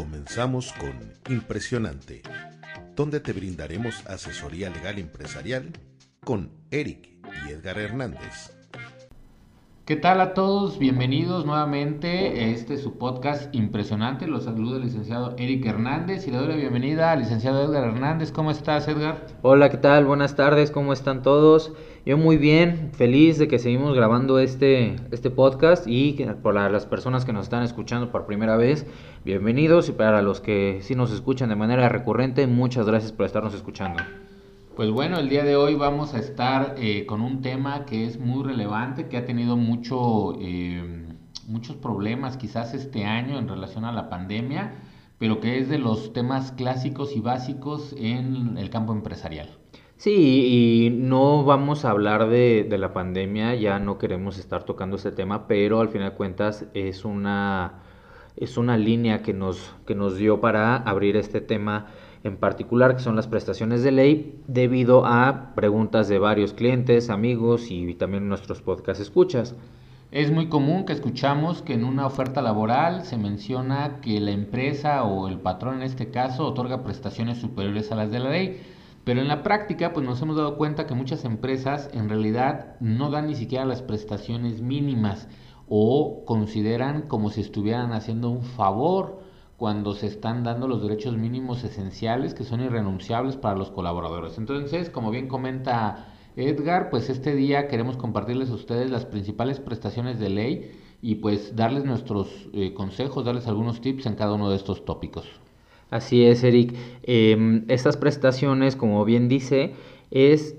Comenzamos con Impresionante, donde te brindaremos asesoría legal empresarial con Eric y Edgar Hernández. ¿Qué tal a todos? Bienvenidos nuevamente a este su podcast impresionante. Los saluda el licenciado Eric Hernández y le doy la bienvenida al licenciado Edgar Hernández. ¿Cómo estás, Edgar? Hola, ¿qué tal? Buenas tardes, ¿cómo están todos? Yo muy bien, feliz de que seguimos grabando este, este podcast y para las personas que nos están escuchando por primera vez, bienvenidos y para los que sí nos escuchan de manera recurrente, muchas gracias por estarnos escuchando. Pues bueno, el día de hoy vamos a estar eh, con un tema que es muy relevante, que ha tenido mucho, eh, muchos problemas quizás este año en relación a la pandemia, pero que es de los temas clásicos y básicos en el campo empresarial. Sí, y no vamos a hablar de, de la pandemia, ya no queremos estar tocando este tema, pero al final de cuentas es una, es una línea que nos, que nos dio para abrir este tema en particular, que son las prestaciones de ley, debido a preguntas de varios clientes, amigos y también nuestros podcast escuchas. Es muy común que escuchamos que en una oferta laboral se menciona que la empresa o el patrón en este caso otorga prestaciones superiores a las de la ley. Pero en la práctica, pues nos hemos dado cuenta que muchas empresas en realidad no dan ni siquiera las prestaciones mínimas o consideran como si estuvieran haciendo un favor cuando se están dando los derechos mínimos esenciales que son irrenunciables para los colaboradores. Entonces, como bien comenta Edgar, pues este día queremos compartirles a ustedes las principales prestaciones de ley y pues darles nuestros eh, consejos, darles algunos tips en cada uno de estos tópicos. Así es, Eric. Em, estas prestaciones, como bien dice, es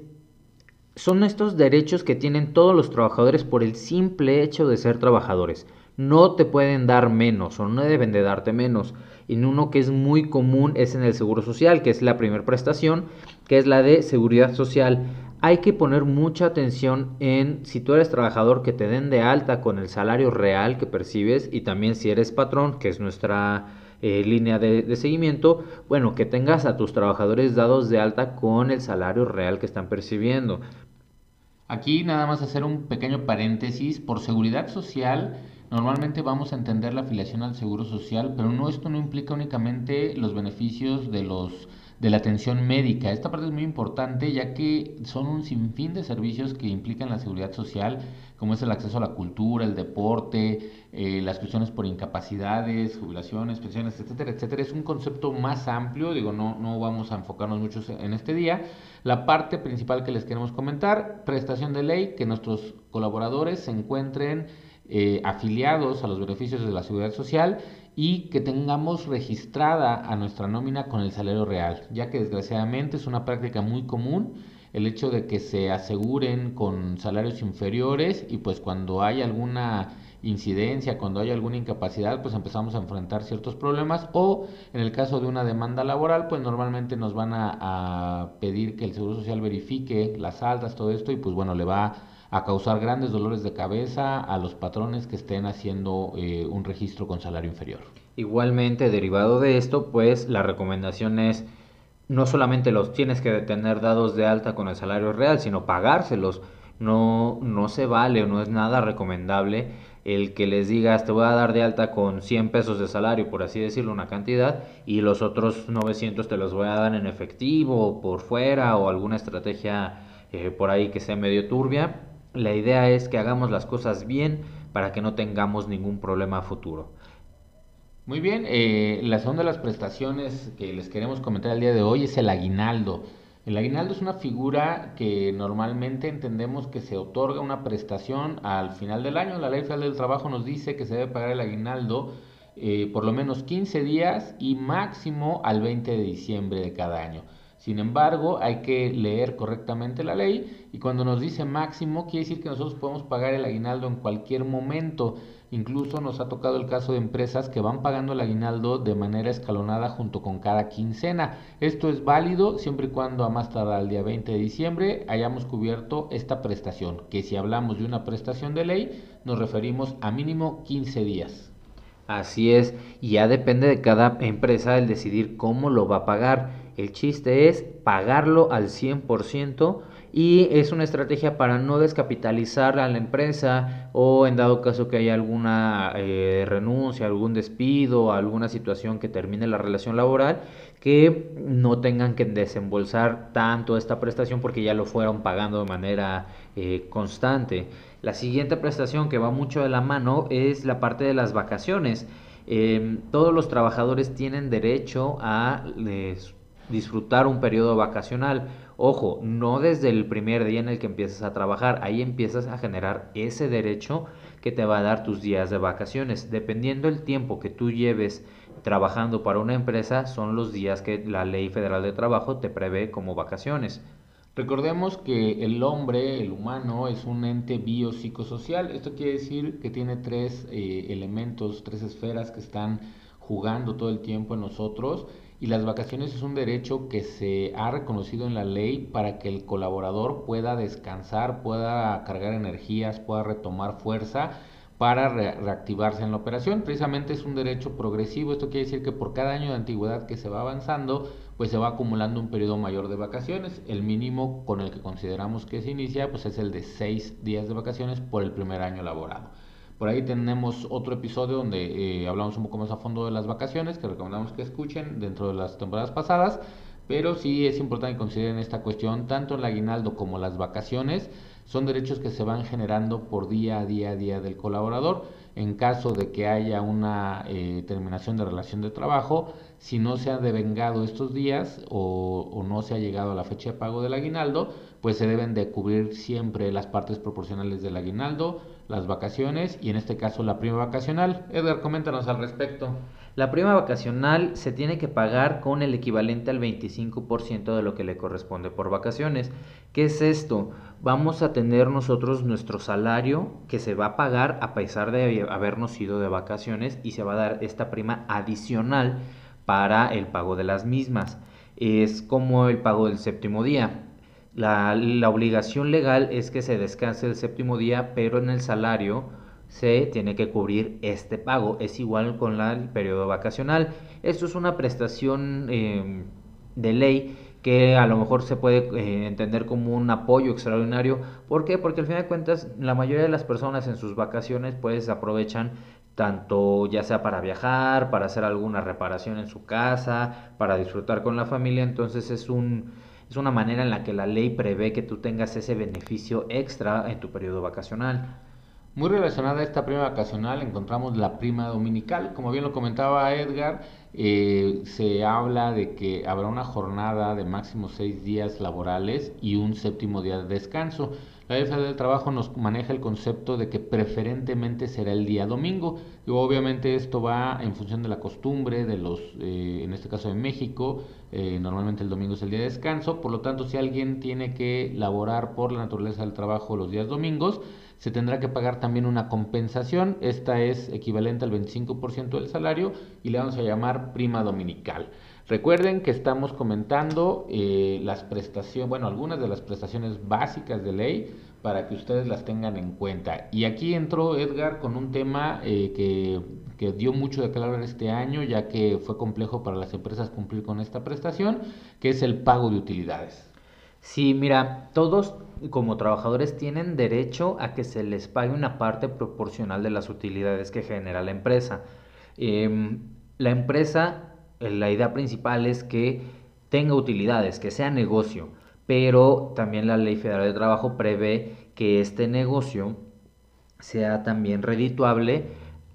son estos derechos que tienen todos los trabajadores por el simple hecho de ser trabajadores no te pueden dar menos o no deben de darte menos. Y uno que es muy común es en el Seguro Social, que es la primera prestación, que es la de Seguridad Social. Hay que poner mucha atención en si tú eres trabajador que te den de alta con el salario real que percibes y también si eres patrón, que es nuestra eh, línea de, de, seguimiento, bueno, que tengas a tus trabajadores dados de alta con el salario real que están percibiendo. Aquí nada más hacer un pequeño paréntesis, por seguridad social Normalmente vamos a entender la afiliación al seguro social, pero no esto no implica únicamente los beneficios de los de la atención médica. Esta parte es muy importante ya que son un sinfín de servicios que implican la seguridad social, como es el acceso a la cultura, el deporte, eh, las cuestiones por incapacidades, jubilaciones, pensiones, etcétera, etcétera. Es un concepto más amplio, digo, no, no vamos a enfocarnos mucho en este día. La parte principal que les queremos comentar, prestación de ley, que nuestros colaboradores se encuentren eh, afiliados a los beneficios de la seguridad social y que tengamos registrada a nuestra nómina con el salario real, ya que desgraciadamente es una práctica muy común el hecho de que se aseguren con salarios inferiores y pues cuando hay alguna incidencia, cuando hay alguna incapacidad, pues empezamos a enfrentar ciertos problemas o en el caso de una demanda laboral, pues normalmente nos van a, a pedir que el Seguro Social verifique las altas, todo esto y pues bueno, le va a causar grandes dolores de cabeza a los patrones que estén haciendo eh, un registro con salario inferior. Igualmente, derivado de esto, pues la recomendación es no solamente los tienes que tener dados de alta con el salario real, sino pagárselos. No, no se vale o no es nada recomendable el que les digas te voy a dar de alta con 100 pesos de salario, por así decirlo, una cantidad, y los otros 900 te los voy a dar en efectivo, por fuera, o alguna estrategia eh, por ahí que sea medio turbia la idea es que hagamos las cosas bien para que no tengamos ningún problema futuro. Muy bien, eh, la segunda de las prestaciones que les queremos comentar el día de hoy es el aguinaldo. El aguinaldo es una figura que normalmente entendemos que se otorga una prestación al final del año. La ley federal del trabajo nos dice que se debe pagar el aguinaldo eh, por lo menos 15 días y máximo al 20 de diciembre de cada año. Sin embargo, hay que leer correctamente la ley y cuando nos dice máximo, quiere decir que nosotros podemos pagar el aguinaldo en cualquier momento. Incluso nos ha tocado el caso de empresas que van pagando el aguinaldo de manera escalonada junto con cada quincena. Esto es válido siempre y cuando a más tardar al día 20 de diciembre hayamos cubierto esta prestación, que si hablamos de una prestación de ley, nos referimos a mínimo 15 días. Así es, y ya depende de cada empresa el decidir cómo lo va a pagar. El chiste es pagarlo al 100% y es una estrategia para no descapitalizar a la empresa o en dado caso que haya alguna eh, renuncia, algún despido, alguna situación que termine la relación laboral, que no tengan que desembolsar tanto esta prestación porque ya lo fueron pagando de manera eh, constante. La siguiente prestación que va mucho de la mano es la parte de las vacaciones. Em, todos los trabajadores tienen derecho a disfrutar un periodo vacacional. Ojo, no desde el primer día en el que empiezas a trabajar, ahí empiezas a generar ese derecho que te va a dar tus días de vacaciones. Dependiendo el tiempo que tú lleves trabajando para una empresa, son los días que la Ley Federal de Trabajo te prevé como vacaciones. Recordemos que el hombre, el humano, es un ente biopsicosocial. Esto quiere decir que tiene tres eh, elementos, tres esferas que están jugando todo el tiempo en nosotros y las vacaciones es un derecho que se ha reconocido en la ley para que el colaborador pueda descansar, pueda cargar energías, pueda retomar fuerza para reactivarse en la operación. Precisamente es un derecho progresivo. Esto quiere decir que por cada año de antigüedad que se va avanzando, pues se va acumulando un periodo mayor de vacaciones. El mínimo con el que consideramos que se inicia pues es el de seis días de vacaciones por el primer año laborado. Por ahí tenemos otro episodio donde eh, hablamos un poco más a fondo de las vacaciones, que recomendamos que escuchen dentro de las temporadas pasadas. Pero sí es importante que consideren esta cuestión, tanto el aguinaldo como las vacaciones son derechos que se van generando por día a día a día del colaborador. En caso de que haya una eh, terminación de relación de trabajo, si no se han devengado estos días o, no se ha llegado a la fecha de pago del aguinaldo, pues se deben de cubrir siempre las partes proporcionales del aguinaldo, las vacaciones y en este caso la prima vacacional. Edgar, coméntanos al respecto. La prima vacacional se tiene que pagar con el equivalente al 25% de lo que le corresponde por vacaciones. ¿Qué es esto? Vamos a tener nosotros nuestro salario que se va a pagar a pesar de habernos ido de vacaciones y se va a dar esta prima adicional para el pago de las mismas. Es como el pago del séptimo día. La, obligación legal es que se descanse el séptimo día, pero en el salario se tiene que cubrir este pago. Es igual con el periodo vacacional. Esto es una prestación em, de ley que a lo mejor se puede eh, entender como un apoyo extraordinario. ¿Por qué? Porque al final de cuentas la mayoría de las personas en sus vacaciones pues aprovechan tanto ya sea para viajar, para hacer alguna reparación en su casa, para disfrutar con la familia, entonces es un es una manera en la que la ley prevé que tú tengas ese beneficio extra en tu periodo vacacional. Muy relacionada a esta prima vacacional encontramos la prima dominical. Como bien lo comentaba Edgar, eh, se habla de que habrá una jornada de máximo seis días laborales y un séptimo día de descanso. La Ley del Trabajo nos maneja el concepto de que preferentemente será el día domingo. Y obviamente esto va en función de la costumbre de los, eh, en este caso de México, eh, normalmente el domingo es el día de descanso. Por lo tanto, si alguien tiene que laborar por la naturaleza del trabajo los días domingos, se tendrá que pagar también una compensación. Esta es equivalente al 25% del salario y le vamos a llamar prima dominical. Recuerden que estamos comentando eh, las prestaciones, bueno, algunas de las prestaciones básicas de ley para que ustedes las tengan en cuenta. Y aquí entró Edgar con un tema eh, que, que, dio mucho de claro este año, ya que fue complejo para las empresas cumplir con esta prestación, que es el pago de utilidades. Sí, mira, todos como trabajadores tienen derecho a que se les pague una parte proporcional de las utilidades que genera la empresa. Em, la empresa la idea principal es que tenga utilidades, que sea negocio, pero también la Ley Federal de Trabajo prevé que este negocio sea también redituable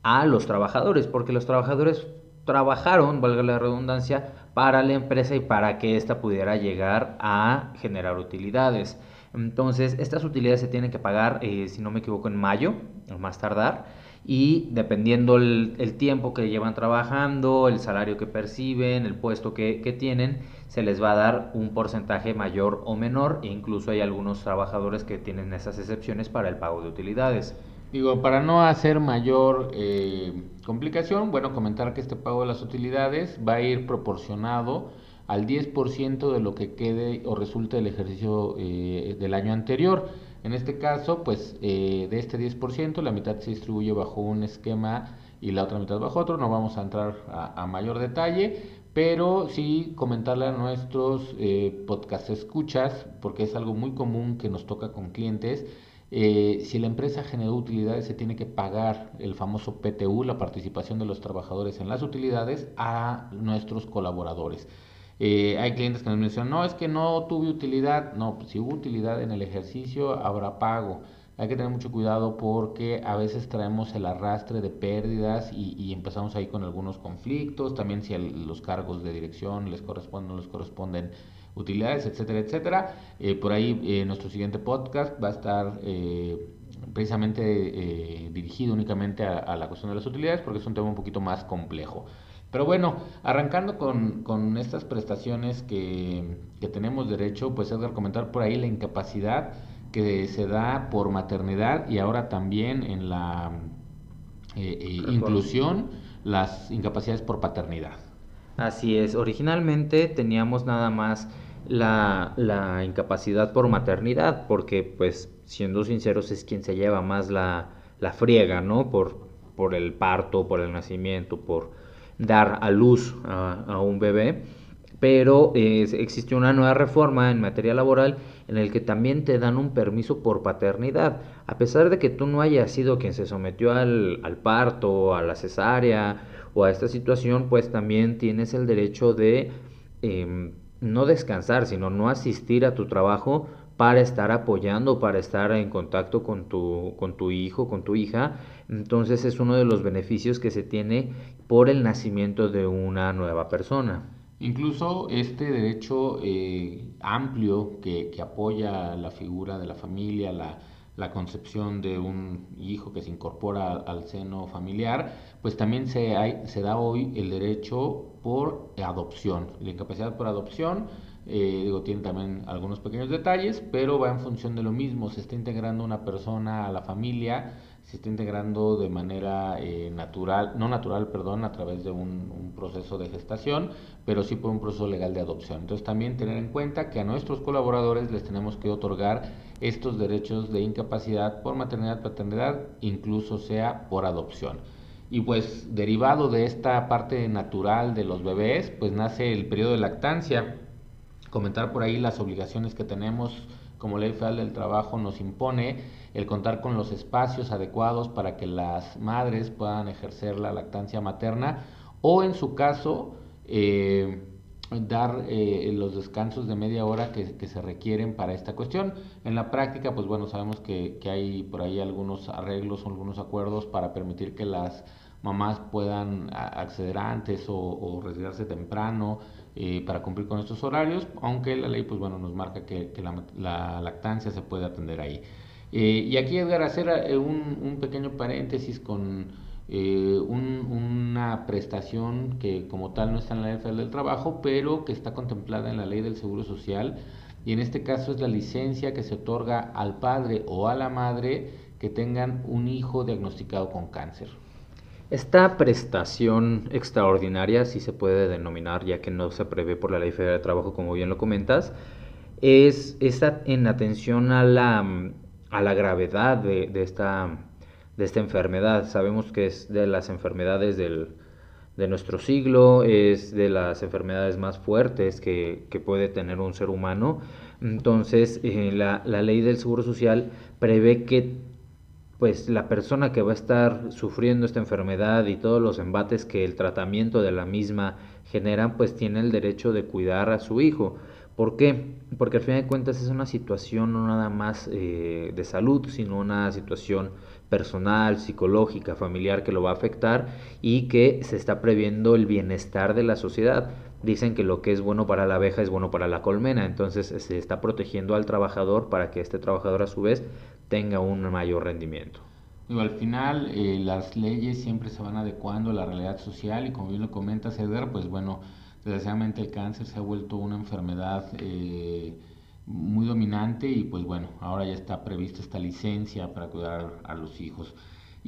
a los trabajadores, porque los trabajadores trabajaron, valga la redundancia, para la empresa y para que ésta pudiera llegar a generar utilidades. Entonces, estas utilidades se tienen que pagar, eh, si no me equivoco, en mayo, o más tardar y dependiendo el, tiempo que llevan trabajando, el salario que perciben, el puesto que, que, tienen, se les va a dar un porcentaje mayor o menor e incluso hay algunos trabajadores que tienen esas excepciones para el pago de utilidades. Digo, para no hacer mayor eh, complicación, bueno, comentar que este pago de las utilidades va a ir proporcionado al 10% de lo que quede o resulte del ejercicio eh, del año anterior. En este caso, pues eh, de este 10%, la mitad se distribuye bajo un esquema y la otra mitad bajo otro. No vamos a entrar a, mayor detalle, Pero sí comentarle a nuestros eh, podcast escuchas, porque es algo muy común que nos toca con clientes, eh, si la empresa generó utilidades, se tiene que pagar el famoso PTU, la participación de los trabajadores en las utilidades, a nuestros colaboradores. Eh, hay clientes que nos mencionan, no, es que no tuve utilidad. No, pues, si hubo utilidad en el ejercicio, habrá pago. Hay que tener mucho cuidado porque a veces traemos el arrastre de pérdidas y, empezamos ahí con algunos conflictos. También si los cargos de dirección les corresponden o no les corresponden utilidades, etcétera, etcétera. Eh, por ahí eh, nuestro siguiente podcast va a estar precisamente dirigido únicamente a la cuestión de las utilidades porque es un tema un poquito más complejo. Pero bueno, arrancando con, estas prestaciones que, tenemos derecho, pues Edgar, comentar por ahí la incapacidad que se da por maternidad y ahora también en la eh, eh, inclusión las incapacidades por paternidad. Así es, originalmente teníamos nada más la, la, incapacidad por maternidad, porque pues siendo sinceros es quien se lleva más la, la friega, ¿no? Por, por el parto, por el nacimiento, por dar a luz a, un bebé, pero existe una nueva reforma en materia laboral en el que también te dan un permiso por paternidad. A pesar de que tú no hayas sido quien se sometió al, al parto, a la cesárea o a esta situación, pues también tienes el derecho de em, no descansar, sino no asistir a tu trabajo para estar apoyando, para estar en contacto con tu, con tu hijo, con tu hija. Entonces es uno de los beneficios que se tiene por el nacimiento de una nueva persona. Incluso este derecho eh, amplio que, apoya la figura de la familia, la, concepción de un hijo que se incorpora al, seno familiar, pues también se, se da hoy el derecho por adopción, la incapacidad por adopción eh, digo, tiene también algunos pequeños detalles, pero va en función de lo mismo. Se está integrando una persona a la familia, se está integrando de manera eh, natural, no natural, perdón, a través de un, un, proceso de gestación, pero sí por un proceso legal de adopción. Entonces también tener en cuenta que a nuestros colaboradores les tenemos que otorgar estos derechos de incapacidad por maternidad, paternidad, incluso sea por adopción. Y pues derivado de esta parte natural de los bebés, pues nace el periodo de lactancia comentar por ahí las obligaciones que tenemos como ley federal del trabajo nos impone el contar con los espacios adecuados para que las madres puedan ejercer la lactancia materna o en su caso eh, dar eh, los descansos de media hora que, se requieren para esta cuestión. En la práctica, pues bueno, sabemos que, hay por ahí algunos arreglos o algunos acuerdos para permitir que las mamás puedan acceder antes o, o retirarse temprano, eh, para cumplir con estos horarios, aunque la ley pues bueno nos marca que, la, lactancia se puede atender ahí. Eh, y aquí Edgar hacer eh, un, pequeño paréntesis con una prestación que como tal no está en la ley del trabajo, pero que está contemplada en la ley del seguro social y en este caso es la licencia que se otorga al padre o a la madre que tengan un hijo diagnosticado con cáncer. Esta prestación extraordinaria, si se puede denominar, ya que no se prevé por la Ley Federal de Trabajo, como bien lo comentas, es, en atención a la, a la gravedad de, esta, de esta enfermedad. Sabemos que es de las enfermedades del, de nuestro siglo, es de las enfermedades más fuertes que, puede tener un ser humano. Entonces, eh, la, la ley del Seguro Social prevé que pues la persona que va a estar sufriendo esta enfermedad y todos los embates que el tratamiento de la misma generan, pues tiene el derecho de cuidar a su hijo. ¿Por qué? Porque al fin de cuentas es una situación no nada más eh, de salud, sino una situación personal, psicológica, familiar que lo va a afectar y que se está previendo el bienestar de la sociedad. Dicen que lo que es bueno para la abeja es bueno para la colmena, entonces se está protegiendo al trabajador para que este trabajador a su vez tenga un mayor rendimiento. al final eh, las leyes siempre se van adecuando a la realidad social y como bien lo comenta Ceder, pues bueno, desgraciadamente el cáncer se ha vuelto una enfermedad eh, muy dominante y pues bueno, ahora ya está prevista esta licencia para cuidar a los hijos.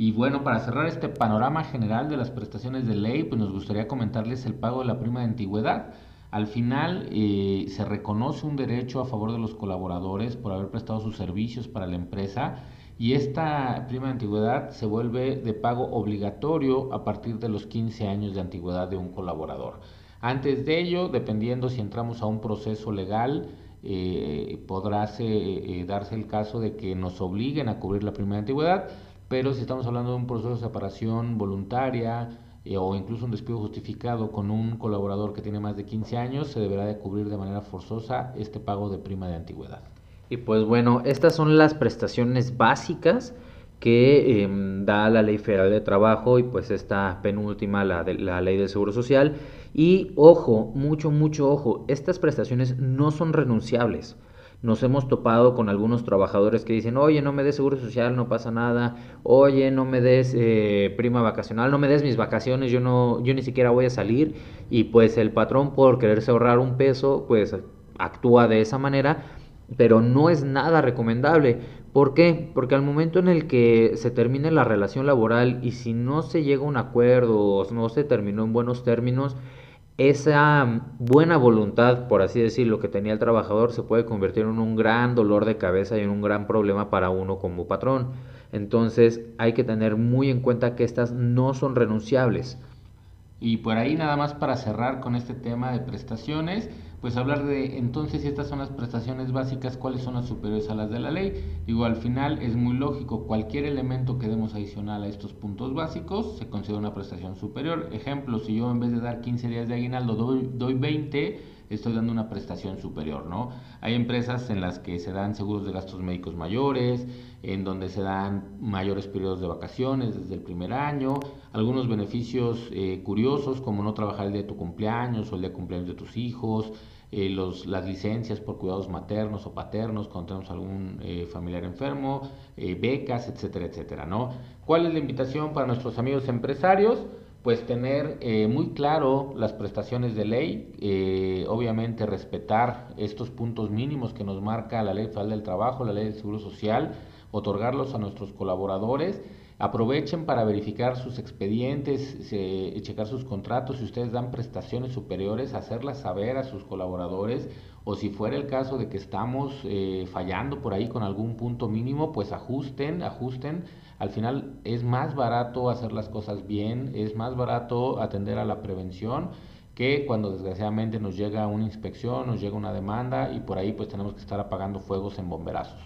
Y bueno, para cerrar este panorama general de las prestaciones de ley, pues nos gustaría comentarles el pago de la prima de antigüedad. Al final eh, se reconoce un derecho a favor de los colaboradores por haber prestado sus servicios para la empresa y esta prima de antigüedad se vuelve de pago obligatorio a partir de los 15 años de antigüedad de un colaborador. Antes de ello, dependiendo si entramos a un proceso legal, eh, podrá eh, darse el caso de que nos obliguen a cubrir la primera antigüedad, pero si estamos hablando de un proceso de separación voluntaria eh, o incluso un despido justificado con un colaborador que tiene más de 15 años, se deberá de cubrir de manera forzosa este pago de prima de antigüedad. Y pues bueno, estas son las prestaciones básicas que em, da la Ley Federal de Trabajo y pues esta penúltima, la, de, la Ley del Seguro Social. Y ojo, mucho, mucho ojo, estas prestaciones no son renunciables. Nos hemos topado con algunos trabajadores que dicen, oye, no me des seguro social, no pasa nada, oye, no me des eh, prima vacacional, no me des mis vacaciones, yo, no, yo ni siquiera voy a salir. Y pues el patrón por quererse ahorrar un peso, pues actúa de esa manera, pero no es nada recomendable. ¿Por qué? Porque al momento en el que se termine la relación laboral y si no se llega a un acuerdo o no se terminó en buenos términos, esa buena voluntad, por así decirlo, que tenía el trabajador se puede convertir en un gran dolor de cabeza y en un gran problema para uno como patrón. Entonces hay que tener muy en cuenta que estas no son renunciables. Y por ahí nada más para cerrar con este tema de prestaciones, pues hablar de entonces estas son las prestaciones básicas, cuáles son las superiores a las de la ley. Digo, al final es muy lógico, cualquier elemento que demos adicional a estos puntos básicos se considera una prestación superior. Ejemplo, si yo en vez de dar 15 días de aguinaldo doy, doy 20, estoy dando una prestación superior, ¿no? Hay empresas en las que se dan seguros de gastos médicos mayores, en donde se dan mayores periodos de vacaciones desde el primer año, algunos beneficios eh, curiosos como no trabajar el día de tu cumpleaños o el día de cumpleaños de tus hijos, eh, los, las licencias por cuidados maternos o paternos cuando tenemos algún eh, familiar enfermo, becas, etcétera, etcétera, ¿no? ¿Cuál es la invitación para nuestros amigos empresarios? Pues tener eh, muy claro las prestaciones de ley, eh, obviamente respetar estos puntos mínimos que nos marca la Ley Federal del Trabajo, la Ley del Seguro Social, otorgarlos a nuestros colaboradores. Aprovechen para verificar sus expedientes, checar sus contratos, si ustedes dan prestaciones superiores, hacerlas saber a sus colaboradores o si fuera el caso de que estamos eh, fallando por ahí con algún punto mínimo, pues ajusten, ajusten al final es más barato hacer las cosas bien, es más barato atender a la prevención que cuando desgraciadamente nos llega una inspección, nos llega una demanda y por ahí pues tenemos que estar apagando fuegos en bomberazos.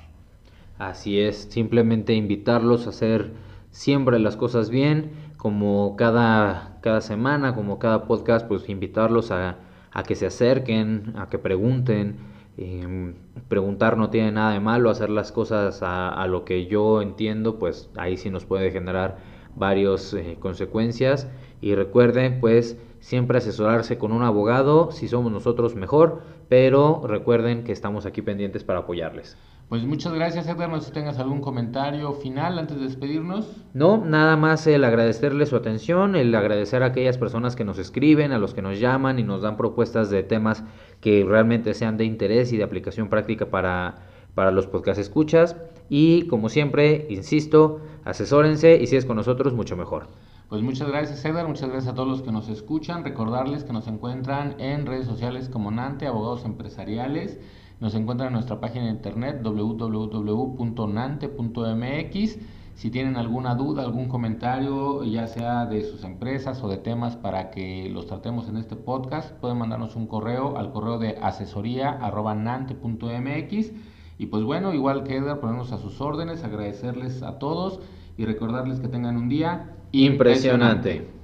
Así es, simplemente invitarlos a hacer siempre las cosas bien, como cada, cada semana, como cada podcast, pues invitarlos a, a que se acerquen, a que pregunten, Em, preguntar no tiene nada de malo, hacer las cosas a, lo que yo entiendo, pues ahí sí nos puede generar varias eh, consecuencias. Y recuerden, pues siempre asesorarse con un abogado, si somos nosotros mejor, pero recuerden que estamos aquí pendientes para apoyarles. Pues muchas gracias, Edgar. No sé si tengas algún comentario final antes de despedirnos. No, nada más el agradecerle su atención, el agradecer a aquellas personas que nos escriben, a los que nos llaman y nos dan propuestas de temas que realmente sean de interés y de aplicación práctica para, para los podcast escuchas. Y como siempre, insisto, asesórense y si es con nosotros, mucho mejor. Pues muchas gracias, Edgar. Muchas gracias a todos los que nos escuchan. Recordarles que nos encuentran en redes sociales como Nante, Abogados Empresariales. Nos encuentran en nuestra página de internet www.nante.mx. Si tienen alguna duda, algún comentario, ya sea de sus empresas o de temas para que los tratemos en este podcast, pueden mandarnos un correo al correo de asesoría.nante.mx. Y pues bueno, igual que Edgar, ponernos a sus órdenes, agradecerles a todos y recordarles que tengan un día impresionante.